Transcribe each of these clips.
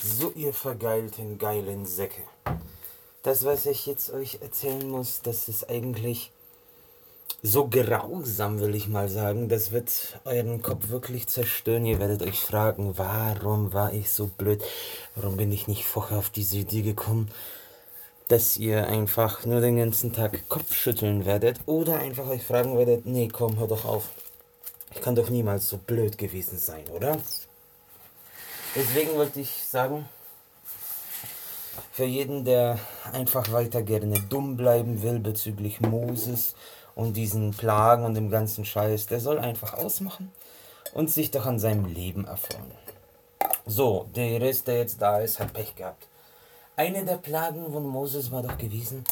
So, ihr vergeilten, geilen Säcke. Das, was ich jetzt euch erzählen muss, das ist eigentlich so grausam, will ich mal sagen. Das wird euren Kopf wirklich zerstören. Ihr werdet euch fragen, warum war ich so blöd? Warum bin ich nicht vorher auf diese Idee gekommen? Dass ihr einfach nur den ganzen Tag Kopf schütteln werdet oder einfach euch fragen werdet, nee, komm, hör doch auf. Ich kann doch niemals so blöd gewesen sein, oder? Deswegen wollte ich sagen, für jeden, der einfach weiter gerne dumm bleiben will bezüglich Moses und diesen Plagen und dem ganzen Scheiß, der soll einfach ausmachen und sich doch an seinem Leben erfreuen. So, der Rest, der jetzt da ist, hat Pech gehabt. Eine der Plagen von Moses war doch gewesen,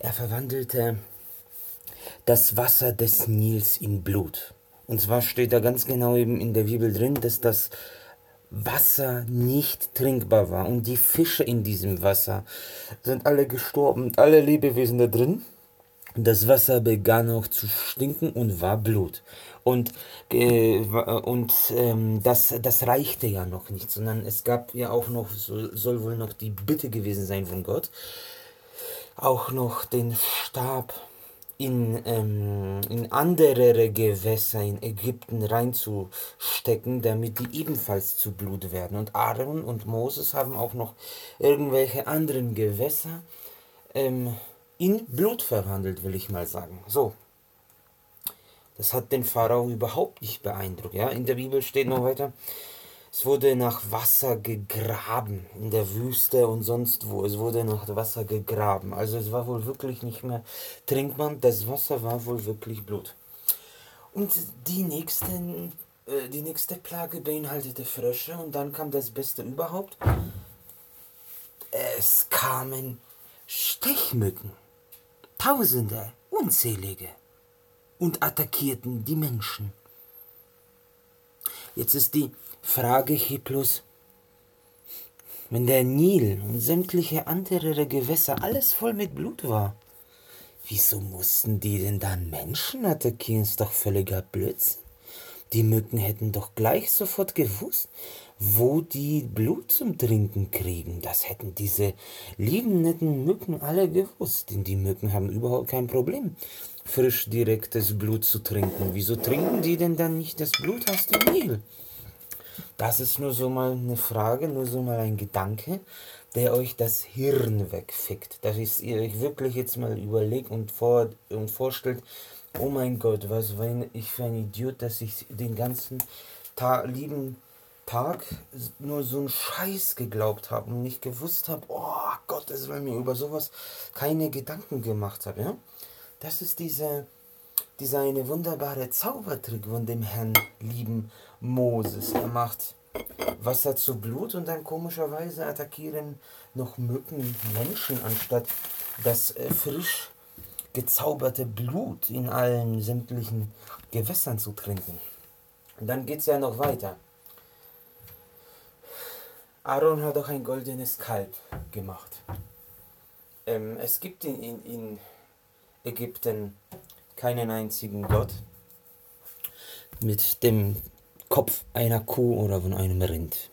er verwandelte das Wasser des Nils in Blut. Und zwar steht da ganz genau eben in der Bibel drin, dass das Wasser nicht trinkbar war. Und die Fische in diesem Wasser sind alle gestorben, alle Lebewesen da drin. Das Wasser begann auch zu stinken und war Blut. Und, äh, und ähm, das, das reichte ja noch nicht, sondern es gab ja auch noch, soll, soll wohl noch die Bitte gewesen sein von Gott, auch noch den Stab in, ähm, in andere Gewässer in Ägypten reinzustecken, damit die ebenfalls zu Blut werden. Und Aaron und Moses haben auch noch irgendwelche anderen Gewässer ähm, in Blut verwandelt, will ich mal sagen. So. Das hat den Pharao überhaupt nicht beeindruckt. Ja? In der Bibel steht noch weiter, es wurde nach Wasser gegraben in der Wüste und sonst wo. Es wurde nach Wasser gegraben. Also es war wohl wirklich nicht mehr trinkbar. Das Wasser war wohl wirklich Blut. Und die, nächsten, äh, die nächste Plage beinhaltete Frösche und dann kam das Beste überhaupt. Es kamen Stechmücken. Tausende, unzählige. Und attackierten die Menschen. Jetzt ist die Frage Hiplus. Wenn der Nil und sämtliche andere Gewässer alles voll mit Blut war, wieso mussten die denn dann Menschen attackieren? Ist doch völliger Blödsinn. Die Mücken hätten doch gleich sofort gewusst, wo die Blut zum Trinken kriegen. Das hätten diese lieben, netten Mücken alle gewusst, denn die Mücken haben überhaupt kein Problem, frisch direktes Blut zu trinken. Wieso trinken die denn dann nicht das Blut aus dem Nil? Das ist nur so mal eine Frage, nur so mal ein Gedanke, der euch das Hirn wegfickt. Dass ihr euch wirklich jetzt mal überlegt und, vor, und vorstellt, oh mein Gott, was war ich für ein Idiot, dass ich den ganzen Ta lieben Tag nur so einen Scheiß geglaubt habe und nicht gewusst habe, oh Gott, es weil mir über sowas keine Gedanken gemacht habe. Ja? Das ist diese dieser eine wunderbare Zaubertrick von dem Herrn lieben Moses. Er macht Wasser zu Blut und dann komischerweise attackieren noch Mücken Menschen, anstatt das äh, frisch gezauberte Blut in allen sämtlichen Gewässern zu trinken. Und dann geht es ja noch weiter. Aaron hat auch ein goldenes Kalb gemacht. Ähm, es gibt in, in, in Ägypten keinen einzigen Gott mit dem Kopf einer Kuh oder von einem Rind.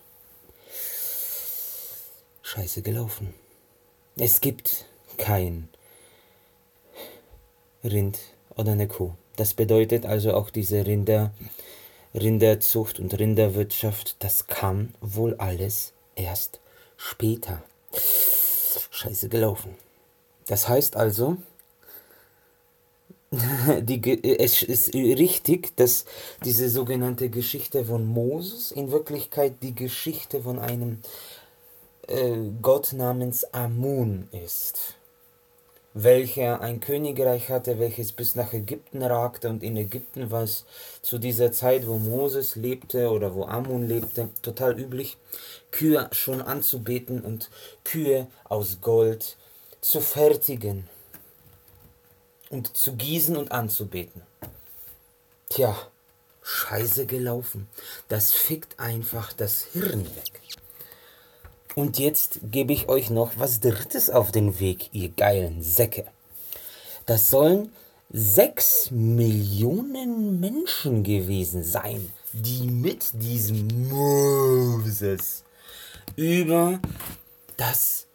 Scheiße gelaufen. Es gibt kein Rind oder eine Kuh. Das bedeutet also auch diese Rinder, Rinderzucht und Rinderwirtschaft, das kam wohl alles erst später. Scheiße gelaufen. Das heißt also, die, es ist richtig, dass diese sogenannte Geschichte von Moses in Wirklichkeit die Geschichte von einem äh, Gott namens Amun ist, welcher ein Königreich hatte, welches bis nach Ägypten ragte und in Ägypten war es zu dieser Zeit, wo Moses lebte oder wo Amun lebte, total üblich, Kühe schon anzubeten und Kühe aus Gold zu fertigen und zu gießen und anzubeten. Tja, scheiße gelaufen. Das fickt einfach das Hirn weg. Und jetzt gebe ich euch noch was Drittes auf den Weg, ihr geilen Säcke. Das sollen sechs Millionen Menschen gewesen sein, die mit diesem Moses über das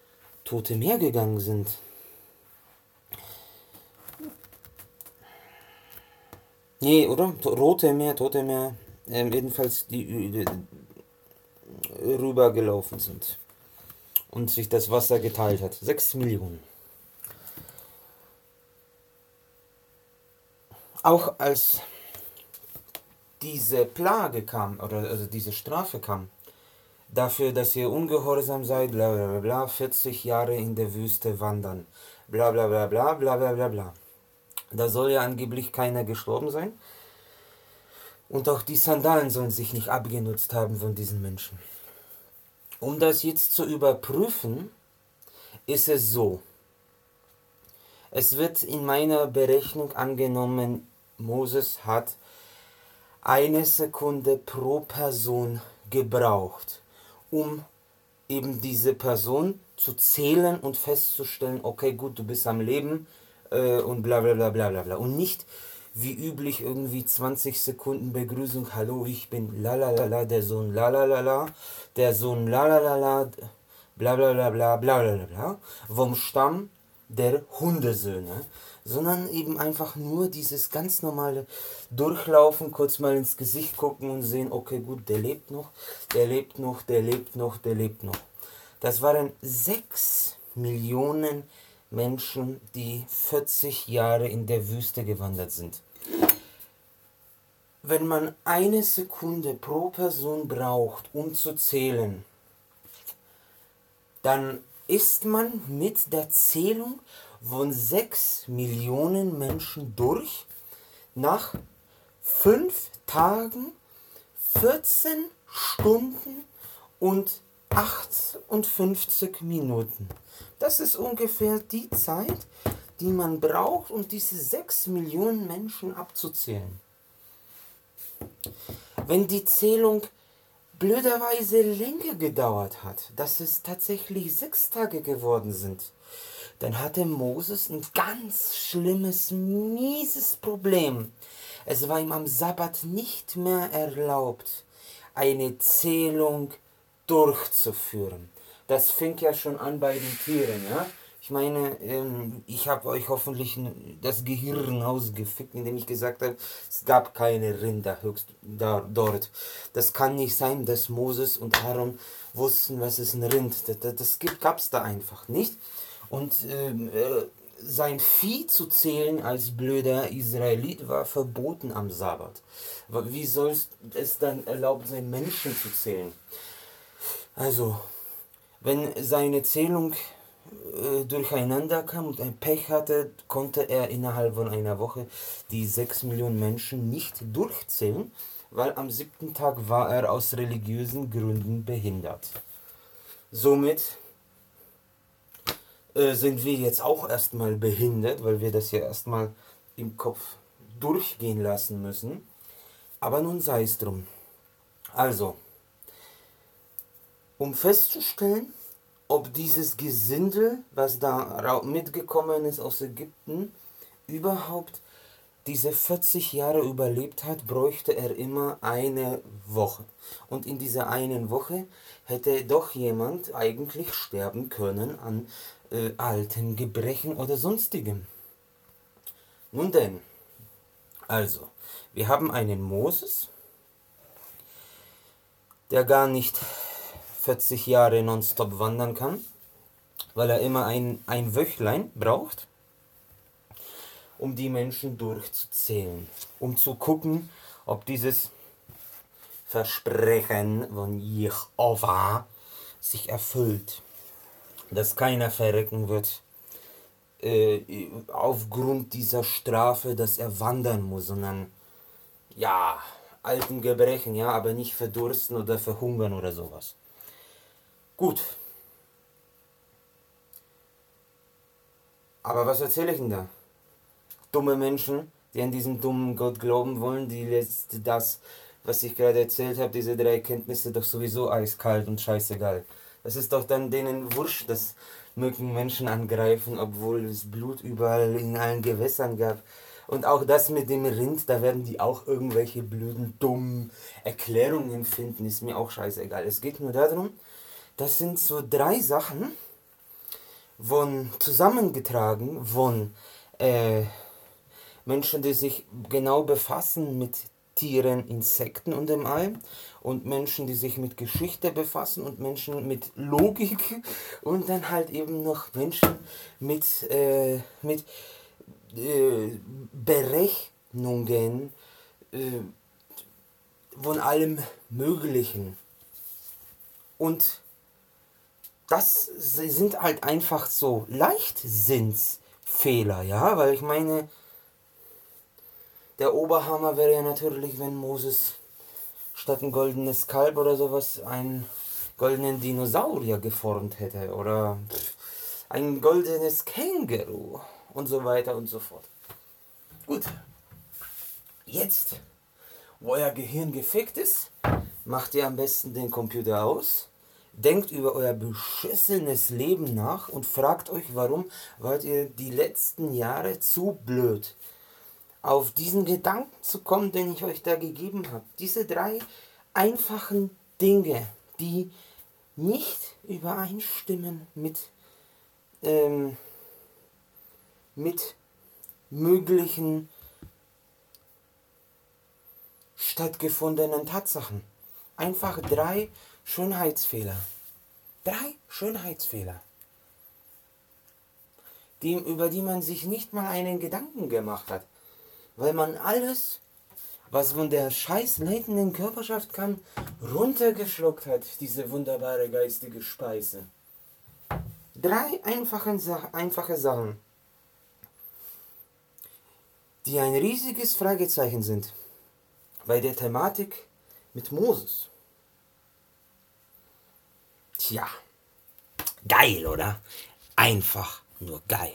Tote Meer gegangen sind. Nee, oder? Rote Meer, Tote Meer. Ähm, jedenfalls die, die rübergelaufen sind. Und sich das Wasser geteilt hat. Sechs Millionen. Auch als diese Plage kam, oder also diese Strafe kam, dafür, dass ihr ungehorsam seid, bla bla bla bla, 40 Jahre in der Wüste wandern, bla bla bla bla bla bla bla bla. Da soll ja angeblich keiner gestorben sein. Und auch die Sandalen sollen sich nicht abgenutzt haben von diesen Menschen. Um das jetzt zu überprüfen, ist es so. Es wird in meiner Berechnung angenommen, Moses hat eine Sekunde pro Person gebraucht, um eben diese Person zu zählen und festzustellen, okay, gut, du bist am Leben äh, und bla bla bla bla bla bla. Und nicht wie üblich irgendwie 20 Sekunden Begrüßung, hallo, ich bin lalalala, der Sohn lalalala, der Sohn lalalala, bla bla bla bla bla bla bla, vom Stamm der Hundesöhne sondern eben einfach nur dieses ganz normale Durchlaufen, kurz mal ins Gesicht gucken und sehen, okay, gut, der lebt noch, der lebt noch, der lebt noch, der lebt noch. Das waren sechs Millionen Menschen, die 40 Jahre in der Wüste gewandert sind. Wenn man eine Sekunde pro Person braucht, um zu zählen, dann ist man mit der Zählung von 6 Millionen Menschen durch nach 5 Tagen, 14 Stunden und 58 Minuten. Das ist ungefähr die Zeit, die man braucht, um diese 6 Millionen Menschen abzuzählen. Wenn die Zählung blöderweise länger gedauert hat, dass es tatsächlich sechs Tage geworden sind, dann hatte Moses ein ganz schlimmes, mieses Problem. Es war ihm am Sabbat nicht mehr erlaubt, eine Zählung durchzuführen. Das fing ja schon an bei den Tieren, ja. Ich meine, ähm, ich habe euch hoffentlich das Gehirn ausgefickt, indem ich gesagt habe, es gab keine Rinder höchst da, dort. Das kann nicht sein, dass Moses und Aaron wussten, was ist ein Rind. Das, das, gab es da einfach nicht. Und ähm, äh, sein Vieh zu zählen als blöder Israelit war verboten am Sabbat. Wie soll es dann erlaubt sein, Menschen zu zählen? Also, wenn seine Zählung äh, durcheinander kam und ein Pech hatte, konnte er innerhalb von einer Woche die 6 Millionen Menschen nicht durchzählen, weil am siebten Tag war er aus religiösen Gründen behindert. Somit äh, sind wir jetzt auch erstmal behindert, weil wir das ja erstmal im Kopf durchgehen lassen müssen. Aber nun sei es drum. Also, um festzustellen, ob dieses Gesindel, was da mitgekommen ist aus Ägypten, überhaupt diese 40 Jahre überlebt hat, bräuchte er immer eine Woche. Und in dieser einen Woche hätte doch jemand eigentlich sterben können an äh, alten Gebrechen oder sonstigem. Nun denn, also, wir haben einen Moses, der gar nicht 40 Jahre nonstop wandern kann, weil er immer ein, ein Wöchlein braucht, um die Menschen durchzuzählen, um zu gucken, ob dieses Versprechen von Jehovah sich erfüllt dass keiner verrecken wird äh, aufgrund dieser Strafe, dass er wandern muss, sondern ja, alten Gebrechen, ja, aber nicht verdursten oder verhungern oder sowas. Gut. Aber was erzähle ich denn da? Dumme Menschen, die an diesen dummen Gott glauben wollen, die lässt das, was ich gerade erzählt habe, diese drei Kenntnisse doch sowieso eiskalt und scheißegal. Es ist doch dann denen wurscht, dass Mücken Menschen angreifen, obwohl es Blut überall in allen Gewässern gab. Und auch das mit dem Rind, da werden die auch irgendwelche blöden, dummen Erklärungen finden, ist mir auch scheißegal. Es geht nur darum, Das sind so drei Sachen, von zusammengetragen von äh, Menschen, die sich genau befassen mit Tieren, Insekten und dem allem und Menschen, die sich mit Geschichte befassen und Menschen mit Logik und dann halt eben noch Menschen mit, äh, mit äh, Berechnungen äh, von allem Möglichen. Und das sind halt einfach so Leichtsinnsfehler, ja, weil ich meine, der Oberhammer wäre ja natürlich, wenn Moses statt ein goldenes Kalb oder sowas einen goldenen Dinosaurier geformt hätte oder ein goldenes Känguru und so weiter und so fort. Gut, jetzt, wo euer Gehirn gefickt ist, macht ihr am besten den Computer aus, denkt über euer beschissenes Leben nach und fragt euch, warum wart ihr die letzten Jahre zu blöd auf diesen Gedanken zu kommen, den ich euch da gegeben habe. Diese drei einfachen Dinge, die nicht übereinstimmen mit, ähm, mit möglichen stattgefundenen Tatsachen. Einfach drei Schönheitsfehler. Drei Schönheitsfehler, die, über die man sich nicht mal einen Gedanken gemacht hat weil man alles, was von der scheiß leitenden Körperschaft kam, runtergeschluckt hat, diese wunderbare geistige Speise. Drei einfache, einfache Sachen, die ein riesiges Fragezeichen sind bei der Thematik mit Moses. Tja, geil, oder? Einfach nur geil.